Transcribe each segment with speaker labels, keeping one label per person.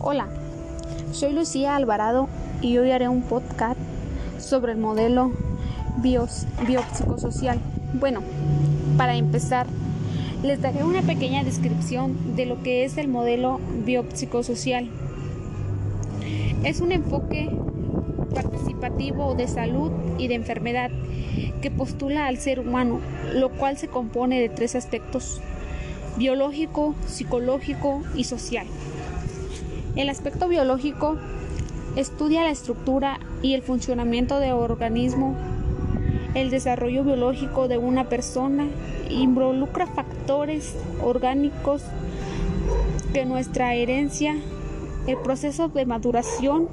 Speaker 1: Hola, soy Lucía Alvarado y hoy haré un podcast sobre el modelo biopsicosocial. Bueno, para empezar, les daré una pequeña descripción de lo que es el modelo biopsicosocial. Es un enfoque participativo de salud y de enfermedad que postula al ser humano, lo cual se compone de tres aspectos, biológico, psicológico y social. El aspecto biológico estudia la estructura y el funcionamiento del organismo, el desarrollo biológico de una persona, involucra factores orgánicos que nuestra herencia, el proceso de maduración,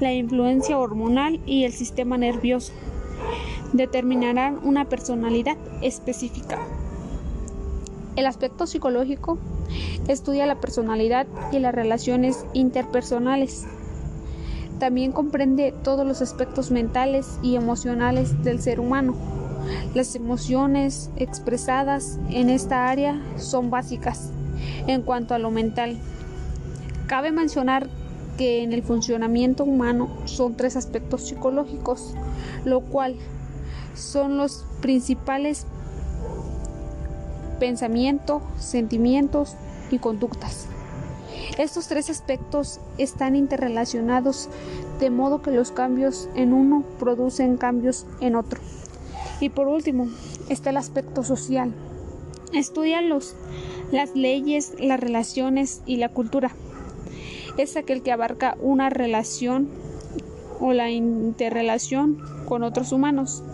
Speaker 1: la influencia hormonal y el sistema nervioso determinarán una personalidad específica. El aspecto psicológico estudia la personalidad y las relaciones interpersonales. También comprende todos los aspectos mentales y emocionales del ser humano. Las emociones expresadas en esta área son básicas en cuanto a lo mental. Cabe mencionar que en el funcionamiento humano son tres aspectos psicológicos, lo cual son los principales pensamiento, sentimientos y conductas. Estos tres aspectos están interrelacionados de modo que los cambios en uno producen cambios en otro. Y por último, está el aspecto social. Estudia los, las leyes, las relaciones y la cultura. Es aquel que abarca una relación o la interrelación con otros humanos.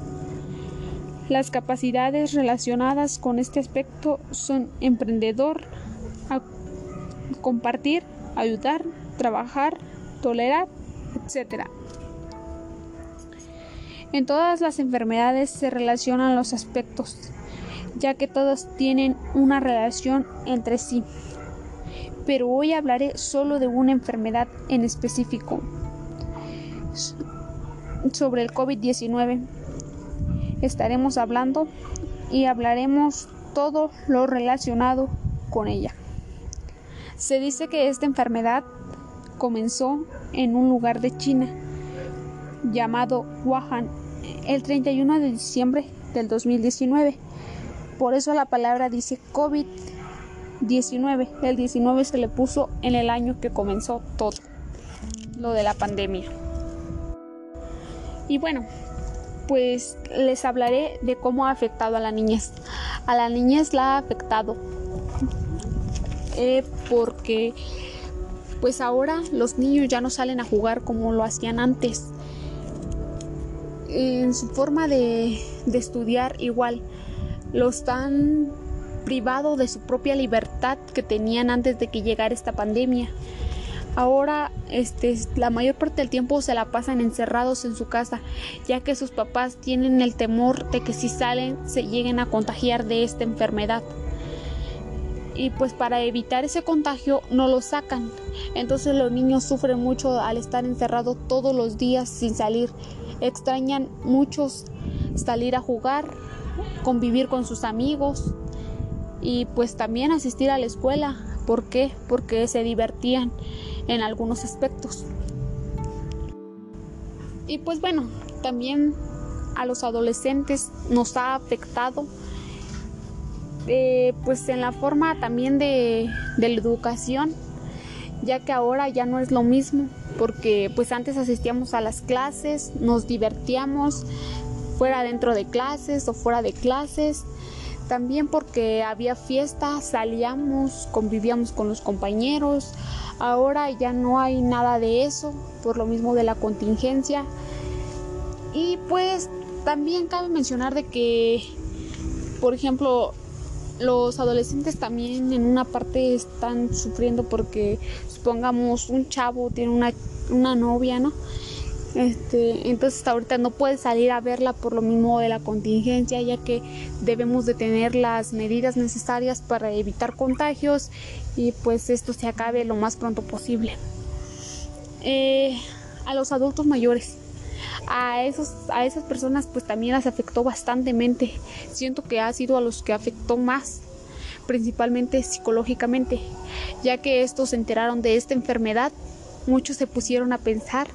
Speaker 1: Las capacidades relacionadas con este aspecto son emprendedor, compartir, ayudar, trabajar, tolerar, etc. En todas las enfermedades se relacionan los aspectos, ya que todos tienen una relación entre sí. Pero hoy hablaré solo de una enfermedad en específico, sobre el COVID-19 estaremos hablando y hablaremos todo lo relacionado con ella. Se dice que esta enfermedad comenzó en un lugar de China llamado Wuhan el 31 de diciembre del 2019. Por eso la palabra dice COVID-19. El 19 se le puso en el año que comenzó todo lo de la pandemia. Y bueno, pues les hablaré de cómo ha afectado a la niñez. A la niñez la ha afectado eh, porque pues ahora los niños ya no salen a jugar como lo hacían antes. En su forma de, de estudiar igual los han privado de su propia libertad que tenían antes de que llegara esta pandemia. Ahora, este, la mayor parte del tiempo se la pasan encerrados en su casa, ya que sus papás tienen el temor de que si salen se lleguen a contagiar de esta enfermedad. Y pues para evitar ese contagio no lo sacan. Entonces los niños sufren mucho al estar encerrados todos los días sin salir. Extrañan muchos salir a jugar, convivir con sus amigos y pues también asistir a la escuela. ¿Por qué? Porque se divertían en algunos aspectos. Y pues bueno, también a los adolescentes nos ha afectado eh, pues en la forma también de, de la educación ya que ahora ya no es lo mismo porque pues antes asistíamos a las clases nos divertíamos fuera dentro de clases o fuera de clases también porque había fiestas, salíamos, convivíamos con los compañeros. Ahora ya no hay nada de eso, por lo mismo de la contingencia. Y pues también cabe mencionar de que, por ejemplo, los adolescentes también en una parte están sufriendo porque supongamos un chavo tiene una, una novia, ¿no? Este, entonces ahorita no puede salir a verla por lo mismo de la contingencia, ya que debemos de tener las medidas necesarias para evitar contagios y pues esto se acabe lo más pronto posible. Eh, a los adultos mayores, a, esos, a esas personas pues también las afectó bastantemente. Siento que ha sido a los que afectó más principalmente psicológicamente, ya que estos se enteraron de esta enfermedad, muchos se pusieron a pensar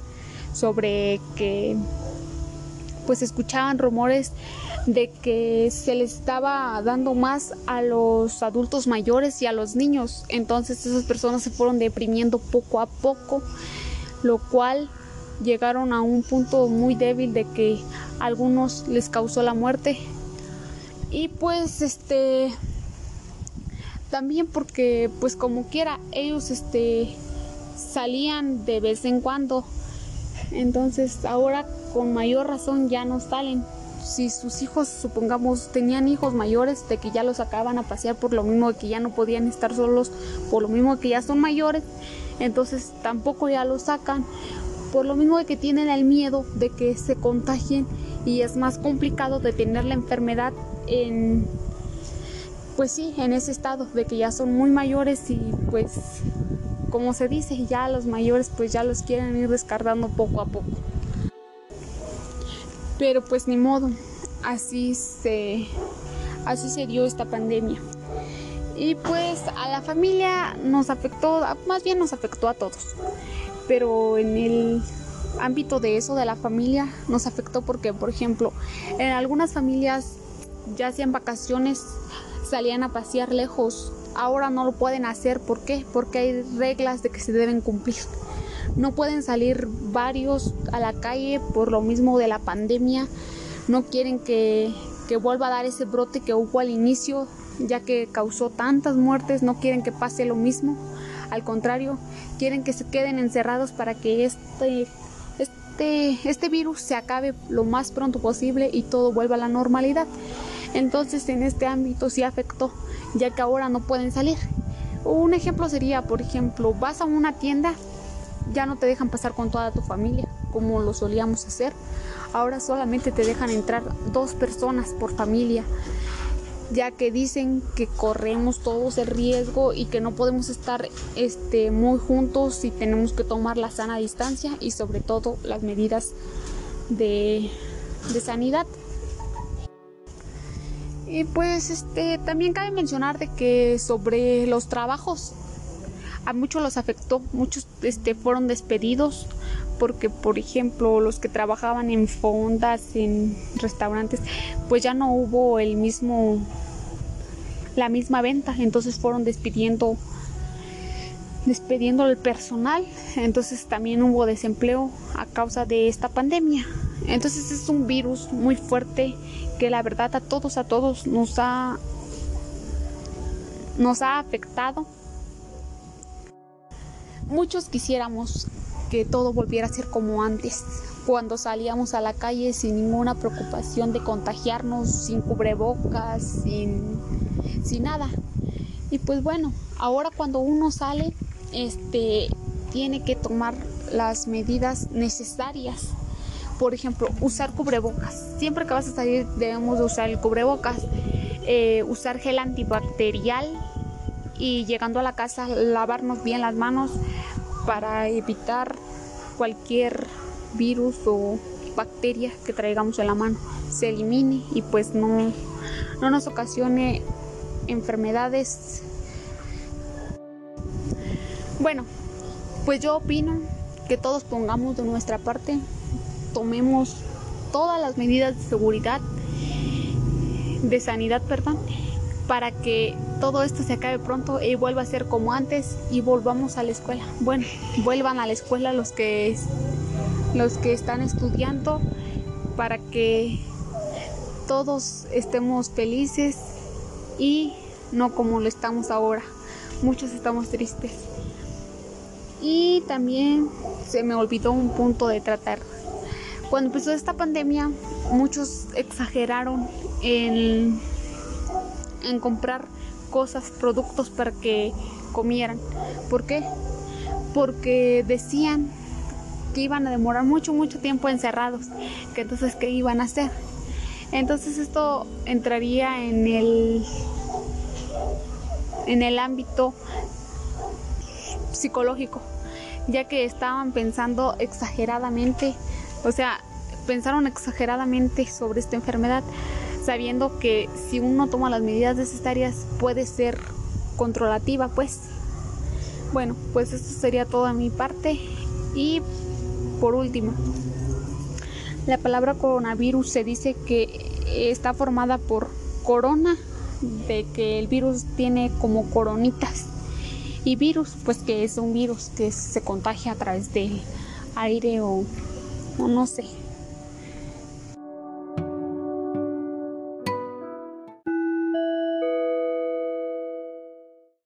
Speaker 1: sobre que pues escuchaban rumores de que se les estaba dando más a los adultos mayores y a los niños. Entonces esas personas se fueron deprimiendo poco a poco, lo cual llegaron a un punto muy débil de que a algunos les causó la muerte. Y pues este también porque pues como quiera ellos este salían de vez en cuando. Entonces ahora con mayor razón ya no salen. Si sus hijos, supongamos, tenían hijos mayores, de que ya los sacaban a pasear por lo mismo de que ya no podían estar solos, por lo mismo de que ya son mayores, entonces tampoco ya los sacan, por lo mismo de que tienen el miedo de que se contagien y es más complicado de tener la enfermedad en pues sí, en ese estado de que ya son muy mayores y pues como se dice, ya los mayores pues ya los quieren ir descartando poco a poco. Pero pues ni modo, así se, así se dio esta pandemia. Y pues a la familia nos afectó, más bien nos afectó a todos. Pero en el ámbito de eso, de la familia, nos afectó porque, por ejemplo, en algunas familias ya hacían vacaciones, salían a pasear lejos. Ahora no lo pueden hacer. ¿Por qué? Porque hay reglas de que se deben cumplir. No pueden salir varios a la calle por lo mismo de la pandemia. No quieren que, vuelva a dar ese brote que hubo al inicio, ya que causó tantas muertes. No quieren que pase lo mismo. Al contrario, quieren que se queden encerrados para que este, este, este virus se acabe lo más pronto posible y todo vuelva a la normalidad. Entonces en este ámbito sí afectó, ya que ahora no pueden salir. Un ejemplo sería, por ejemplo, vas a una tienda ya no te dejan pasar con toda tu familia como lo solíamos hacer. Ahora solamente te dejan entrar dos personas por familia, ya que dicen que corremos todos el riesgo y que no podemos estar este, muy juntos y tenemos que tomar la sana distancia y sobre todo las medidas de, de sanidad. Y pues este también cabe mencionar de que sobre los trabajos a muchos los afectó, muchos este, fueron despedidos porque, por ejemplo, los que trabajaban en fondas, en restaurantes, pues ya no hubo el mismo, la misma venta, entonces fueron despidiendo despidiendo el personal, entonces también hubo desempleo a causa de esta pandemia. Entonces es un virus muy fuerte que la verdad a todos, a todos nos ha, nos ha afectado Muchos quisiéramos que todo volviera a ser como antes, cuando salíamos a la calle sin ninguna preocupación de contagiarnos, sin cubrebocas, sin, sin nada. Y pues bueno, ahora cuando uno sale, este, tiene que tomar las medidas necesarias. Por ejemplo, usar cubrebocas. Siempre que vas a salir debemos de usar el cubrebocas. Eh, usar gel antibacterial y llegando a la casa lavarnos bien las manos para evitar cualquier virus o bacteria que traigamos en la mano se elimine y pues no, no nos ocasione enfermedades. Bueno, pues yo opino que todos pongamos de nuestra parte, tomemos todas las medidas de seguridad, de sanidad, perdón, para que todo esto se acabe pronto y vuelva a ser como antes y volvamos a la escuela. Bueno, vuelvan a la escuela los que los que están estudiando para que todos estemos felices y no como lo estamos ahora. Muchos estamos tristes. Y también se me olvidó un punto de tratar. Cuando empezó esta pandemia, muchos exageraron en comprar cosas, productos para que comieran. ¿Por qué? Porque decían que iban a demorar mucho, mucho tiempo encerrados, que entonces qué iban a hacer. Entonces esto entraría en el en el ámbito psicológico, ya que estaban pensando exageradamente, o sea, pensaron exageradamente sobre esta enfermedad sabiendo que si uno toma las medidas necesarias puede ser controlativa, pues. Bueno, pues esto sería toda mi parte y por último, la palabra coronavirus se dice que está formada por corona, de que el virus tiene como coronitas y virus, pues que es un virus que se contagia a través del aire o, o no sé.